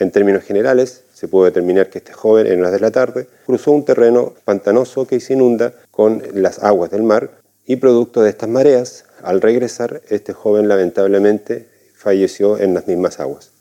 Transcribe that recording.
En términos generales, se pudo determinar que este joven en las de la tarde cruzó un terreno pantanoso que se inunda con las aguas del mar y producto de estas mareas, al regresar, este joven lamentablemente falleció en las mismas aguas.